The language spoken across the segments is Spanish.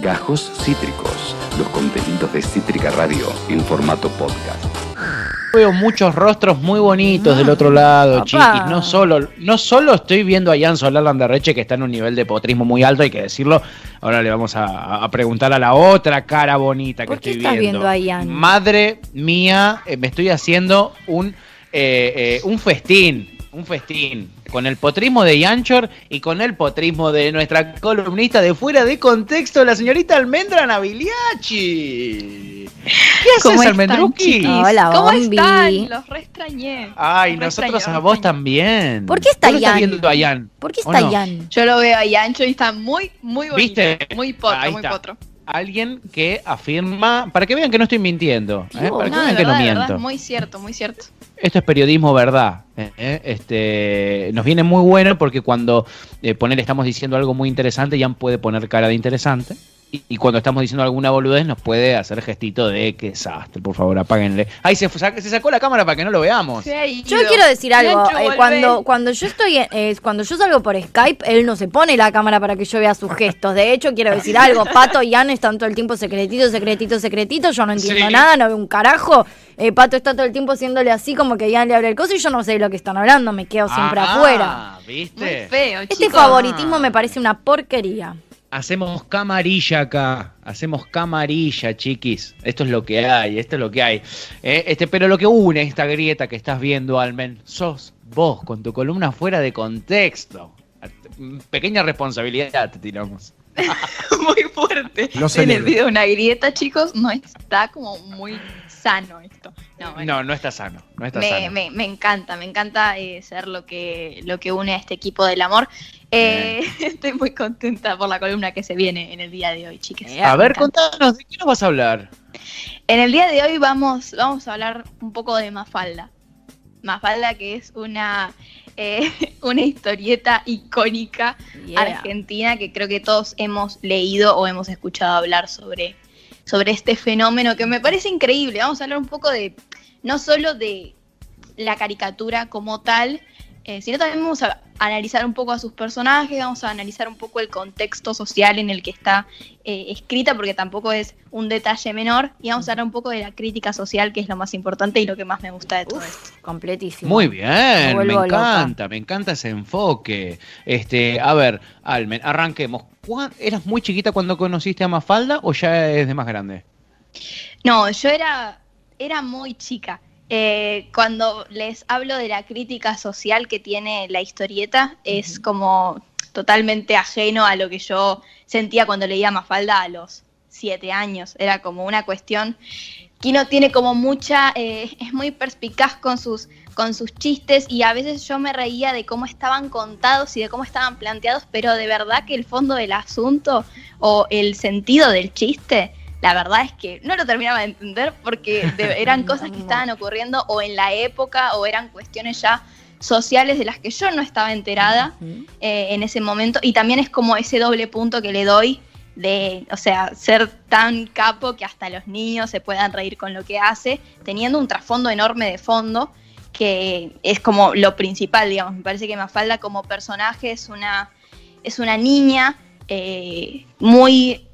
Gajos Cítricos, los contenidos de Cítrica Radio en formato podcast. Veo muchos rostros muy bonitos del otro lado, chiquis. No solo, no solo estoy viendo a Jan Solar Landerreche, que está en un nivel de potrismo muy alto, hay que decirlo. Ahora le vamos a, preguntar a la otra cara bonita que estoy viendo. Madre mía, eh, me estoy haciendo un, eh, eh, un festín un festín con el potrismo de Yanchor y con el potrismo de nuestra columnista de fuera de contexto, la señorita Almendra Navigliachi. ¿Qué haces, Almendruki? Hola, ¿Cómo están? Los reextrañé. Ay, nosotros a vos también. ¿Por qué está Yan? viendo a Yan? ¿Por qué está Yan? Yo lo veo a Yancho y está muy, muy bonito. ¿Viste? Muy potro, muy potro alguien que afirma, para que vean que no estoy mintiendo, ¿eh? para que vean que no miento. muy cierto, muy cierto. Esto es periodismo verdad. ¿eh? Este, nos viene muy bueno porque cuando eh, poner estamos diciendo algo muy interesante, Jan puede poner cara de interesante. Y, cuando estamos diciendo alguna boludez nos puede hacer gestito de que desastre, por favor, apáguenle. Ay, se, se sacó la cámara para que no lo veamos. yo quiero decir algo, eh, cuando, cuando yo estoy eh, cuando yo salgo por Skype, él no se pone la cámara para que yo vea sus gestos. De hecho, quiero decir algo, Pato y Anne están todo el tiempo secretito, secretito, secretito, yo no entiendo nada, no veo un carajo. Eh, Pato está todo el tiempo haciéndole así como que Ian le abre el coso y yo no sé de lo que están hablando, me quedo siempre ah, afuera. ¿viste? feo, Este favoritismo me parece una porquería. Hacemos camarilla acá, hacemos camarilla, chiquis. Esto es lo que hay, esto es lo que hay. Eh, este, pero lo que une esta grieta que estás viendo, Almen, sos vos con tu columna fuera de contexto. Pequeña responsabilidad te tiramos. muy fuerte. No se en una grieta, chicos, no está como muy sano esto. No, no, está sano. No está me, sano. Me, encanta, me encanta eh, ser lo que, lo que une a este equipo del amor. Eh, estoy muy contenta por la columna que se viene en el día de hoy, chicas. A ver, contanos, ¿de qué nos vas a hablar? En el día de hoy vamos, vamos a hablar un poco de Mafalda. Mafalda, que es una, eh, una historieta icónica argentina que creo que todos hemos leído o hemos escuchado hablar sobre sobre este fenómeno que me parece increíble. Vamos a hablar un poco de, no solo de la caricatura como tal, eh, sino también vamos a analizar un poco a sus personajes, vamos a analizar un poco el contexto social en el que está eh, escrita, porque tampoco es un detalle menor, y vamos a hablar un poco de la crítica social, que es lo más importante y lo que más me gusta de todo esto. Completísimo. Muy bien, me, encanta, me encanta ese enfoque. Este, a ver, Almen, arranquemos. ¿Eras muy chiquita cuando conociste a Mafalda o ya es de más grande? No, yo era, era muy chica. Eh, cuando les hablo de la crítica social que tiene la historieta, es como totalmente ajeno a lo que yo sentía cuando leía Mafalda a los siete años. Era como una cuestión. Kino tiene como mucha, eh, es muy perspicaz con sus, con sus chistes y a veces yo me reía de cómo estaban contados y de cómo estaban planteados, pero de verdad que el fondo del asunto o el sentido del chiste la verdad es que no lo terminaba de entender porque eran cosas que estaban ocurriendo o en la época o eran cuestiones ya sociales de las que yo no estaba enterada eh, en ese momento. Y también es como ese doble punto que le doy de, o sea, ser tan capo que hasta los niños se puedan reír con lo que hace, teniendo un trasfondo enorme de fondo que es como lo principal, digamos. Me parece que Mafalda como personaje es una, es una niña eh, muy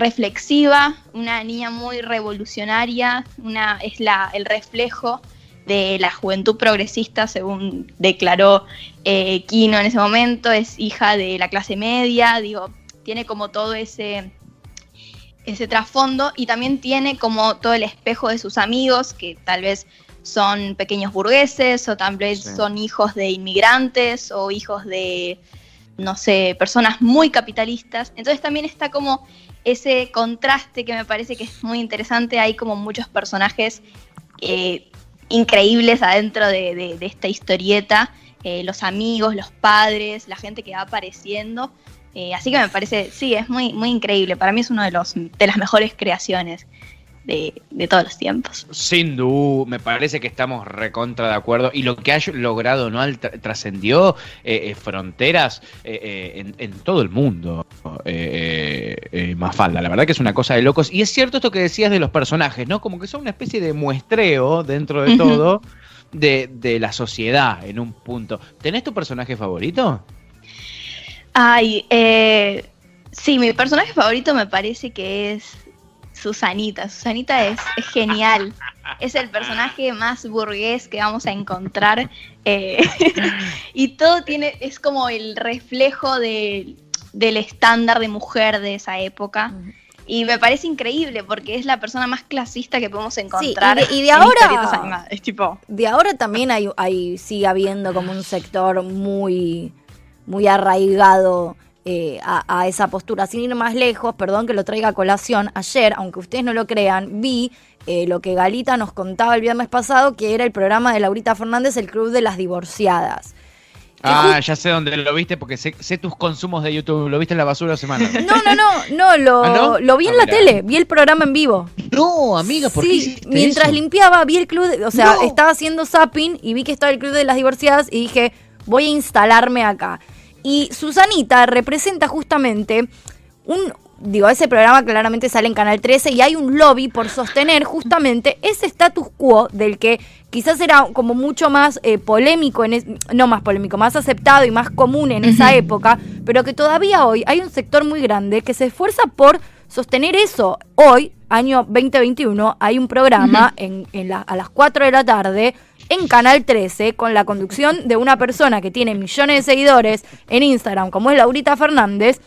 reflexiva, una niña muy revolucionaria, una, es la, el reflejo de la juventud progresista, según declaró eh, Kino en ese momento, es hija de la clase media, digo, tiene como todo ese, ese trasfondo y también tiene como todo el espejo de sus amigos, que tal vez son pequeños burgueses o tal vez son hijos de inmigrantes o hijos de, no sé, personas muy capitalistas. Entonces también está como ese contraste que me parece que es muy interesante. Hay como muchos personajes eh, increíbles adentro de, esta historieta. Eh, los amigos, los padres, la gente que va apareciendo. Eh, así que me parece, sí, es muy, muy increíble. Para mí es uno de los de las mejores creaciones de, todos los tiempos. Sin duda, me parece que estamos recontra de acuerdo. Y lo que ha logrado, ¿no? Trascendió eh, eh, fronteras eh, en, todo el mundo. Mafalda, la verdad que es una cosa de locos. Y es cierto esto que decías de los personajes, ¿no? Como que son una especie de muestreo dentro de todo. De, de, la sociedad en un punto. ¿Tenés tu personaje favorito? Ay, Sí, mi personaje favorito me parece que es Susanita. Susanita es, genial. Es el personaje más burgués que vamos a encontrar. Eh, y todo tiene, es como el reflejo del estándar de mujer de esa época. Y me parece increíble porque es la persona más clasista que podemos encontrar. y, de, ahora. Es tipo. De ahora también hay, hay, sigue habiendo como un sector muy, muy arraigado eh, a, esa postura. Sin ir más lejos, perdón que lo traiga a colación, ayer, aunque ustedes no lo crean, vi eh, lo que Galita nos contaba el viernes pasado, que era el programa de Laurita Fernández, el Club de las Divorciadas. Ah, ya sé dónde lo viste porque sé, tus consumos de YouTube. ¿Lo viste en la basura semana? No, no, no, no, lo, ¿Ah, lo vi en ah, la tele, vi el programa en vivo. No, amiga, ¿por sí, mientras limpiaba, vi el club, o sea, estaba haciendo zapping y vi que estaba el Club de las Divorciadas y dije, voy a instalarme acá. Y Susanita representa justamente un, digo, ese programa claramente sale en Canal 13 y hay un lobby por sostener justamente ese status quo del que quizás era como mucho más eh, polémico, en no más polémico, más aceptado y más común en esa época, pero que todavía hoy hay un sector muy grande que se esfuerza por sostener eso. Hoy, año 2021, hay un programa en, a las 4 de la tarde en Canal 13 con la conducción de una persona que tiene millones de seguidores en Instagram, como es Laurita Fernández,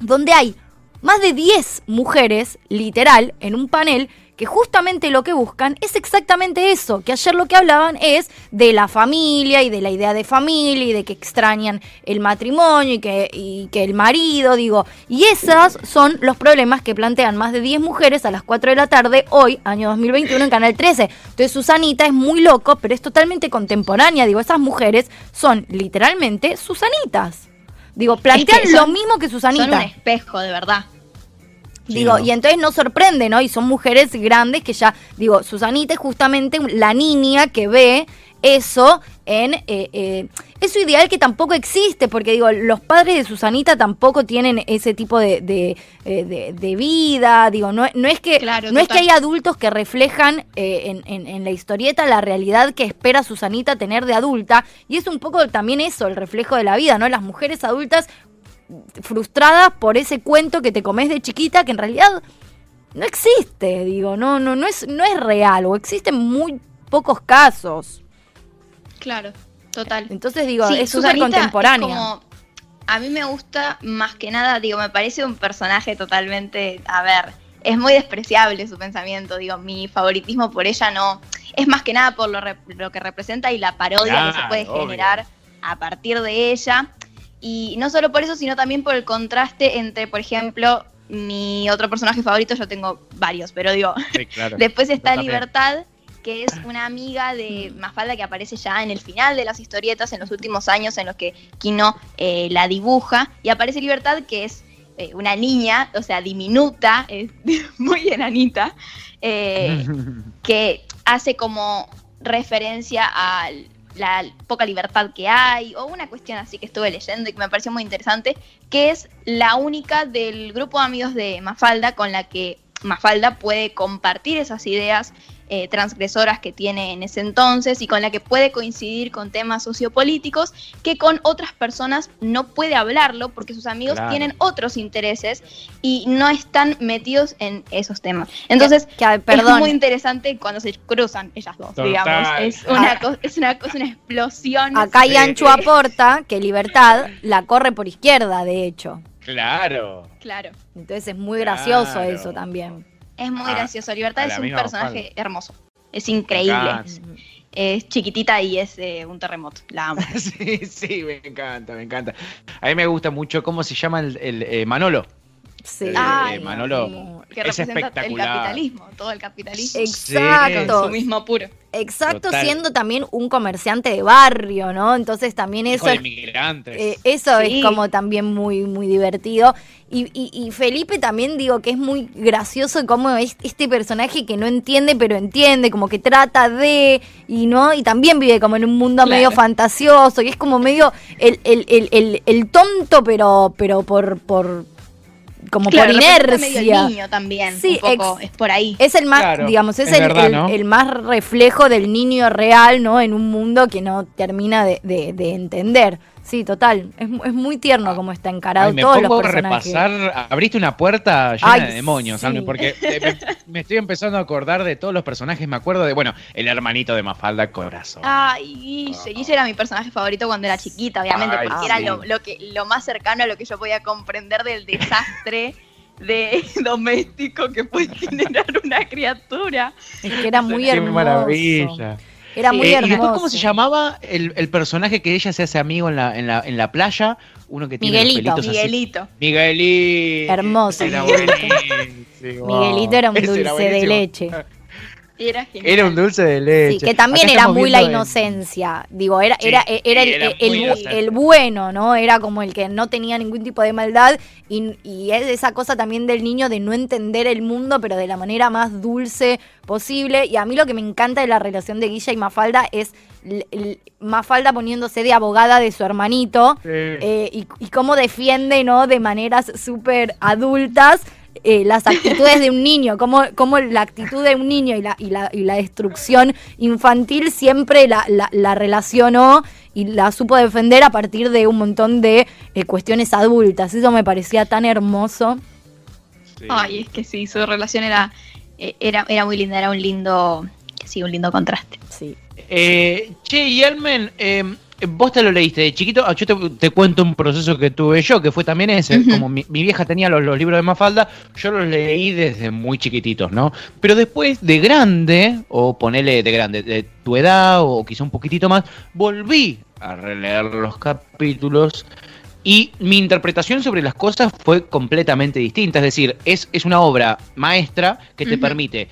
donde hay más de 10 mujeres, literal, en un panel que justamente lo que buscan es exactamente eso, que ayer lo que hablaban es de la familia y de la idea de familia y de que extrañan el matrimonio y que, que el marido, digo, y esos son los problemas que plantean más de 10 mujeres a las 4 de la tarde hoy, año 2021, en Canal 13. Entonces Susanita es muy loco, pero es totalmente contemporánea, digo, esas mujeres son literalmente Susanitas. Digo, plantean lo mismo que Susanita. Son un espejo, de verdad. Digo, y entonces no sorprende, ¿no? Y son mujeres grandes que ya, digo, Susanita es justamente la niña que ve eso en eh, eh, eso ideal que tampoco existe, porque digo, los padres de Susanita tampoco tienen ese tipo de, de, eh, vida, digo, no, no es que no es que hay adultos que reflejan en, en, la historieta la realidad que espera Susanita tener de adulta, y es un poco también eso, el reflejo de la vida, ¿no? Las mujeres adultas frustradas por ese cuento que te comes de chiquita que en realidad no existe, digo, no, no, no es, no es real, o existen muy pocos casos. Claro, total. Entonces digo, es súper contemporánea. a mí me gusta más que nada, digo, me parece un personaje totalmente, a ver, es muy despreciable su pensamiento, digo, mi favoritismo por ella no, es más que nada por lo, lo que representa y la parodia que se puede generar a partir de ella. Y no solo por eso, sino también por el contraste entre, por ejemplo, mi otro personaje favorito, yo tengo varios, pero digo, después está Libertad, que es una amiga de Mafalda que aparece ya en el final de las historietas, en los últimos años en los que Kino eh, la dibuja, y aparece Libertad, que es eh, una niña, o sea, diminuta, muy enanita, eh, que hace como referencia al la poca libertad que hay, o una cuestión así que estuve leyendo y que me pareció muy interesante, que es la única del grupo de amigos de Mafalda con la que Mafalda puede compartir esas ideas eh, transgresoras que tiene en ese entonces y con la que puede coincidir con temas sociopolíticos que con otras personas no puede hablarlo porque sus amigos tienen otros intereses y no están metidos en esos temas. Entonces, es muy interesante cuando se cruzan ellas dos, digamos. Es una, ah. es, una, una explosión. Acá Yanchu aporta que Libertad la corre por izquierda, de hecho. Claro. Claro. Entonces es muy gracioso eso también. Es muy ah, gracioso. Libertad es un personaje hermoso. Es increíble. Es chiquitita y es eh, un terremoto. La amo. sí, sí, me encanta, me encanta. A mí me gusta mucho cómo se llama el, eh, Manolo. Sí. Eh, Manolo. Que representa el capitalismo, todo el capitalismo. Exacto. su mismo apuro. Exacto, siendo también un comerciante de barrio, ¿no? Entonces también eso. es, eh, eso es como también muy, muy divertido. Y, y, Felipe también digo que es muy gracioso como es este personaje que no entiende, pero entiende, como que trata de, y no, y también vive como en un mundo medio fantasioso, y es como medio el, el, el, el, tonto, pero, pero por, por como por inercia. niño también, sí, un poco, es por ahí. Es el más, digamos, es, el, el, más reflejo del niño real, ¿no? En un mundo que no termina de, de, entender. Sí, total. Es, es muy tierno como está encarado todos los personajes. A repasar, abriste una puerta llena de demonios, porque me, estoy empezando a acordar de todos los personajes. Me acuerdo de, bueno, el hermanito de Mafalda Corazón. Ay, Guille. Guille era mi personaje favorito cuando era chiquita, obviamente, porque era lo, lo, que, lo más cercano a lo que yo podía comprender del desastre de doméstico que puede generar una criatura. Es que era muy hermoso. Qué maravilla. Era muy hermoso. ¿Y después cómo se llamaba el, el, personaje que ella se hace amigo en la, en la, en la playa? Uno que tiene Miguelito. Miguelito. Miguelito. Hermoso. Miguelito era un dulce de leche. Era, un dulce de leche. Sí, que también era muy la inocencia. Digo, era, era, era, el, bueno, ¿no? Era como el que no tenía ningún tipo de maldad. Y, y, es esa cosa también del niño de no entender el mundo, pero de la manera más dulce posible. Y a mí lo que me encanta de la relación de Guilla y Mafalda es Mafalda poniéndose de abogada de su hermanito. Eh, y, y cómo defiende, ¿no? De maneras súper adultas eh, las actitudes de un niño, como, como la actitud de un niño y la, y la, y la destrucción infantil siempre la, la, relacionó y la supo defender a partir de un montón de eh, cuestiones adultas. Eso me parecía tan hermoso. Ay, es que sí, su relación era, eh, era, era muy linda, era un lindo, sí, un lindo contraste. Sí. che, y Almen, em, Vos te lo leíste de chiquito, ah, yo te, cuento un proceso que tuve yo, que fue también ese, como mi, vieja tenía los, libros de Mafalda, yo los leí desde muy chiquititos, ¿no? Pero después de grande, o ponele de grande, de tu edad, o quizá un poquitito más, volví a releer los capítulos y mi interpretación sobre las cosas fue completamente distinta, es decir, es, es una obra maestra que te permite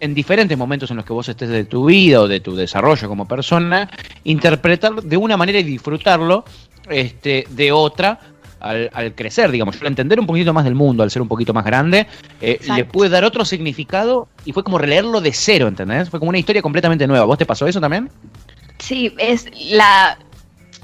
en diferentes momentos en los que vos estés de tu vida o de tu desarrollo como persona, interpretarlo de una manera y disfrutarlo este, de otra al, crecer, digamos, al entender un poquito más del mundo, al ser un poquito más grande, eh, le puede dar otro significado y fue como releerlo de cero, ¿entendés? Fue como una historia completamente nueva. ¿Vos te pasó eso también? Sí, es la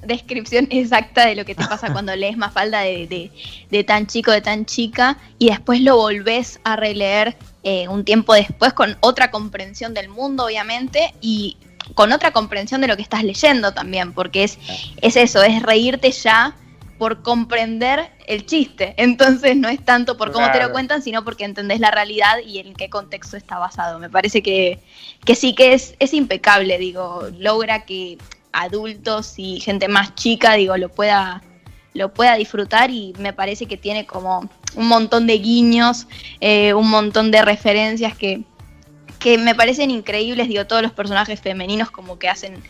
descripción exacta de lo que te pasa cuando lees Mafalda de, de, de tan chico, de tan chica, y después lo volvés a releer eh, un tiempo después con otra comprensión del mundo, obviamente, y con otra comprensión de lo que estás leyendo también, porque es, es eso, es reírte ya por comprender el chiste. Entonces no es tanto por cómo te lo cuentan, sino porque entendés la realidad y en qué contexto está basado. Me parece que, que sí que es, es impecable, digo, logra que adultos y gente más chica, digo, lo pueda, lo pueda disfrutar y me parece que tiene como un montón de guiños, eh, un montón de referencias que, que me parecen increíbles, digo, todos los personajes femeninos como que hacen,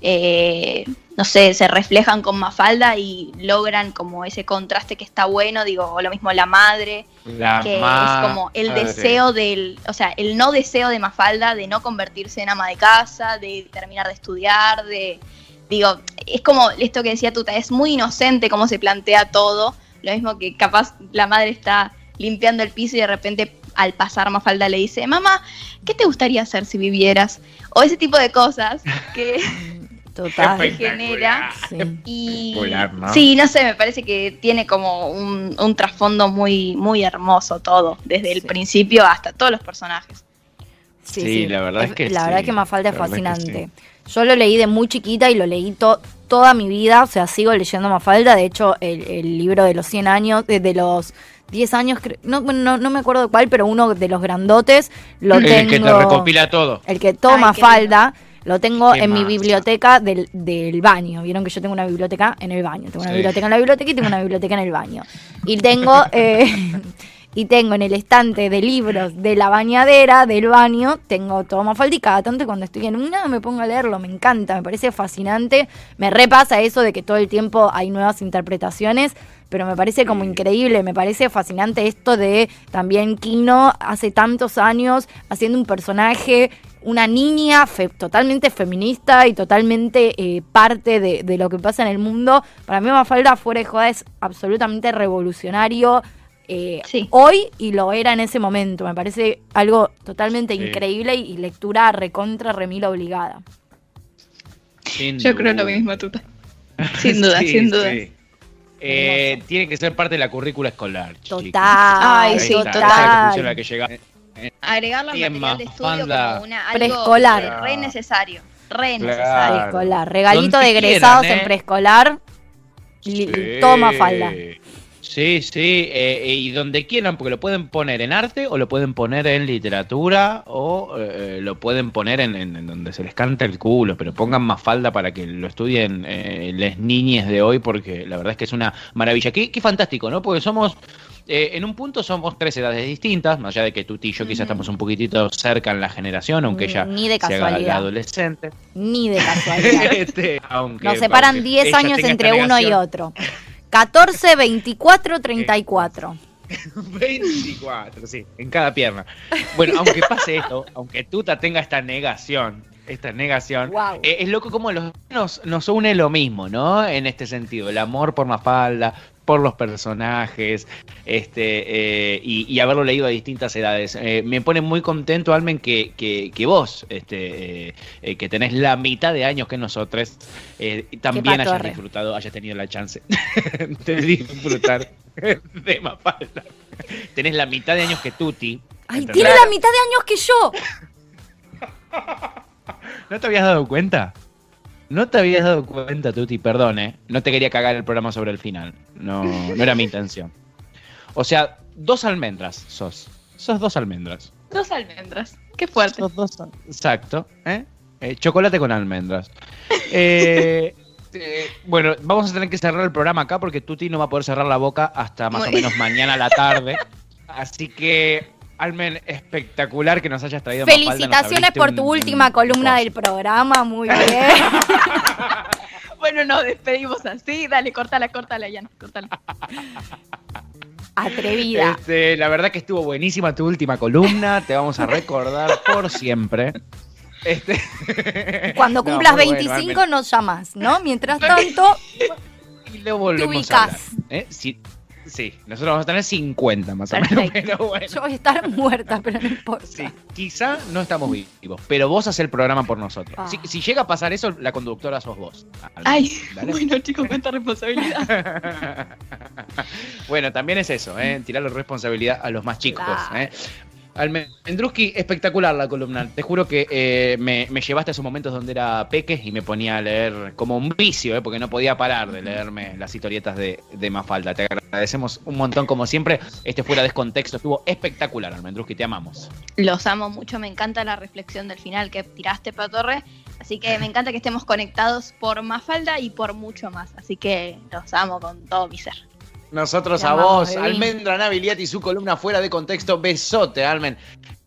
eh, no sé, se reflejan con Mafalda y logran como ese contraste que está bueno, digo, lo mismo la madre, que es como el deseo del, o sea, el no deseo de Mafalda de no convertirse en ama de casa, de terminar de estudiar, de, digo, es como esto que decía Tuta, es muy inocente cómo se plantea todo, lo mismo que capaz la madre está limpiando el piso y de repente al pasar Mafalda le dice, mamá, ¿qué te gustaría hacer si vivieras? O ese tipo de cosas que Total. se genera. Sí. Y sí, no sé, me parece que tiene como un, trasfondo muy, muy hermoso todo, desde el principio hasta todos los personajes. Sí, la verdad es que La verdad es que Mafalda es fascinante. Yo lo leí de muy chiquita y lo leí todo toda mi vida, o sea, sigo leyendo Mafalda, de hecho, el, libro de los 100 años, de, los 10 años, no, no, no me acuerdo cuál, pero uno de los grandotes lo tengo. El que te recopila todo. El que toma falda. Lo tengo en mi biblioteca del, del, baño. Vieron que yo tengo una biblioteca en el baño. Tengo una biblioteca en la biblioteca y tengo una biblioteca en el baño. Y tengo eh, y tengo en el estante de libros de la bañadera, del baño, tengo todo Mafalda y cada tanto cuando estoy en una me pongo a leerlo, me encanta, me parece fascinante, me repasa eso de que todo el tiempo hay nuevas interpretaciones, pero me parece como increíble, me parece fascinante esto de también Kino hace tantos años haciendo un personaje una niña totalmente feminista y totalmente eh, parte de, de, lo que pasa en el mundo. Para mí Mafalda fuera de joda es absolutamente revolucionario, eh, hoy y lo era en ese momento. Me parece algo totalmente increíble y, lectura recontra remila obligada. Yo creo lo mismo, Tuta. Sin duda, sin duda. Eh, tiene que ser parte de la currícula escolar. Total. Ay, sí, total. La material de estudio como una, algo preescolar. re necesario. Re necesario. Preescolar. Regalito de egresados en ¿eh? preescolar Toma falda. Sí, sí, eh, eh, y donde quieran, porque lo pueden poner en arte o lo pueden poner en literatura o eh, lo pueden poner en, donde se les canta el culo, pero pongan más falda para que lo estudien las niñas de hoy, porque la verdad es que es una maravilla. Qué, qué fantástico, ¿no? Porque somos, en un punto somos tres edades distintas, más allá de que tú y yo quizás estamos un poquitito cerca en la generación, aunque ella Ni de se haga adolescente. Ni de casualidad. este, Nos separan 10 años entre uno y otro. 14, 24, 34. 24, sí, en cada pierna. Bueno, aunque pase esto, aunque Tuta tenga esta negación, esta negación, eh, es loco como los nos, nos une lo mismo, ¿no? En este sentido, el amor por Mafalda, por los personajes este, eh, y, haberlo leído a distintas edades. Eh, me pone muy contento, Almen, que, que, vos, este, eh, que tenés la mitad de años que nosotros, también hayas disfrutado, hayas tenido la chance de disfrutar de Mapalda. Tenés la mitad de años que Tuti. ¡Ay, tiene la mitad de años que yo! ¿No te habías dado cuenta? No te habías dado cuenta, Tuti, perdón, ¿eh? No te quería cagar el programa sobre el final. No, no era mi intención. O sea, dos almendras sos. Sos dos almendras. Dos almendras. Qué fuerte. Sos dos, exacto. ¿eh? Eh, chocolate con almendras. Eh, bueno, vamos a tener que cerrar el programa acá porque Tuti no va a poder cerrar la boca hasta más o menos mañana a la tarde. Así que Almen, espectacular que nos hayas traído. Felicitaciones por tu última columna del programa, muy bien. bueno, nos despedimos así. Dale, córtala, córtala, ya no, córtala. Atrevida. Este, la verdad que estuvo buenísima tu última columna. Te vamos a recordar por siempre. Este... Cuando cumplas 25 nos llamas, ¿no? Mientras tanto, y lo volvemos te ubicas. ¿eh? Sí, nosotros vamos a tener 50 más o menos. Yo voy a estar muerta, pero no importa. Sí, quizá no estamos vivos, pero vos haces el programa por nosotros. Ah. Si, llega a pasar eso, la conductora sos vos. Ay, bueno chicos, cuánta responsabilidad. bueno, también es eso, ¿eh? tirar la responsabilidad a los más chicos. ¿eh? Almendruski, espectacular la columna. Te juro que eh, me, llevaste a esos momentos donde era peque y me ponía a leer como un vicio, eh, porque no podía parar de leerme las historietas de, Mafalda. Te agradecemos un montón, como siempre. Este fuera de contexto estuvo espectacular, Almendruski. Te amamos. Los amo mucho. Me encanta la reflexión del final que tiraste, para Torre. Así que me encanta que estemos conectados por Mafalda y por mucho más. Así que los amo con todo mi ser. Nosotros a vos, Almendra Naviliati y su columna fuera de contexto. Besote, Almen.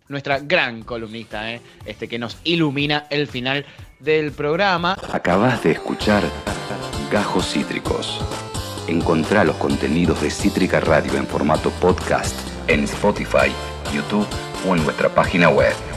Nuestra gran columnista, ¿eh? este, que nos ilumina el final del programa. Acabas de escuchar Gajos Cítricos. Encontrá los contenidos de Cítrica Radio en formato podcast en Spotify, YouTube o en nuestra página web.